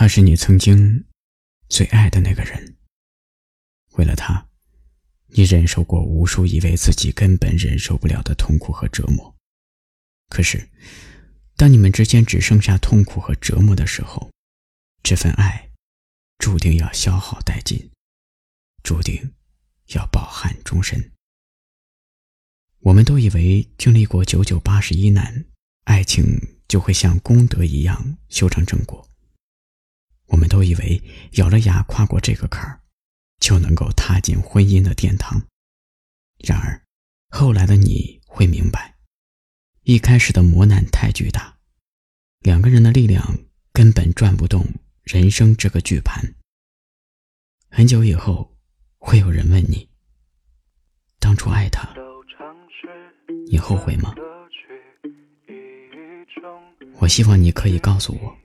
他是你曾经最爱的那个人。为了他，你忍受过无数以为自己根本忍受不了的痛苦和折磨。可是，当你们之间只剩下痛苦和折磨的时候，这份爱注定要消耗殆尽，注定要饱含终身。我们都以为经历过九九八十一难，爱情就会像功德一样修成正果。我们都以为咬了牙跨过这个坎儿，就能够踏进婚姻的殿堂。然而，后来的你会明白，一开始的磨难太巨大，两个人的力量根本转不动人生这个巨盘。很久以后，会有人问你：当初爱他，你后悔吗？我希望你可以告诉我。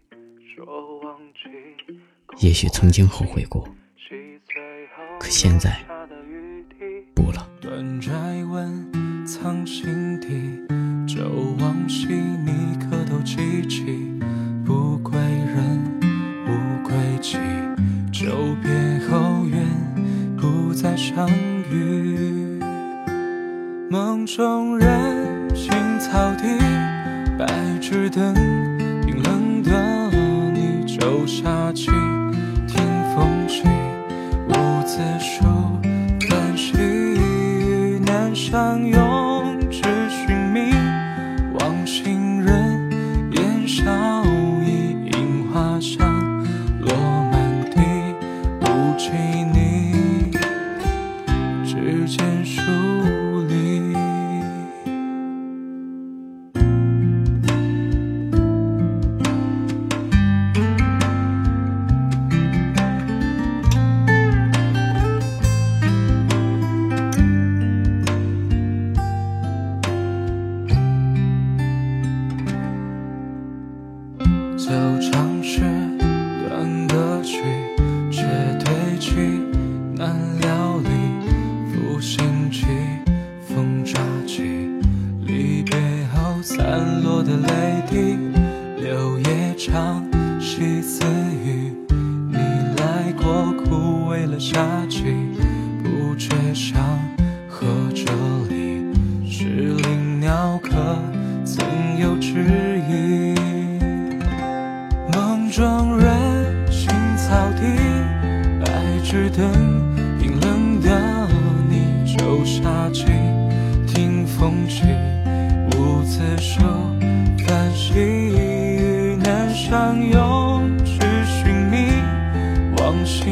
也许曾经后悔过，可现在不了。久别后愿不再相遇。梦中人，青草地，白纸灯，冰冷的你就下起。相拥，只寻觅望行人，烟消意，樱花香，落满地，不及你，指尖就唱是断歌曲，却堆积难料理。负心起，风乍起，离别后散落的泪滴，柳叶长，细似雨。你来过，枯萎了夏季，不觉想和这里是林鸟到底，白纸灯，冰冷的你就下起，听风起，无字书，繁星雨难相拥，只寻觅往昔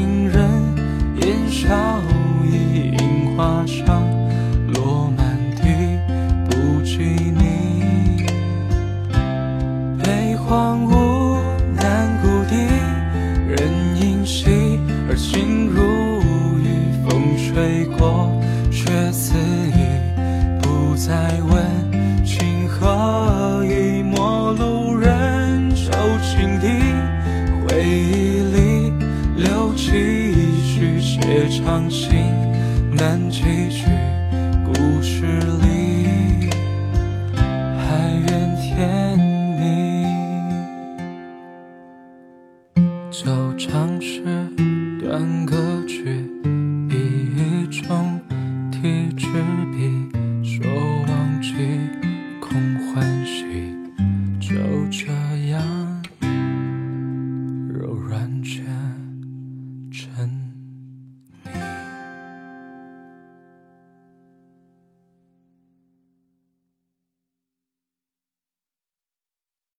情何以。陌路人，旧情敌，回忆里留几许，写长信难寄去，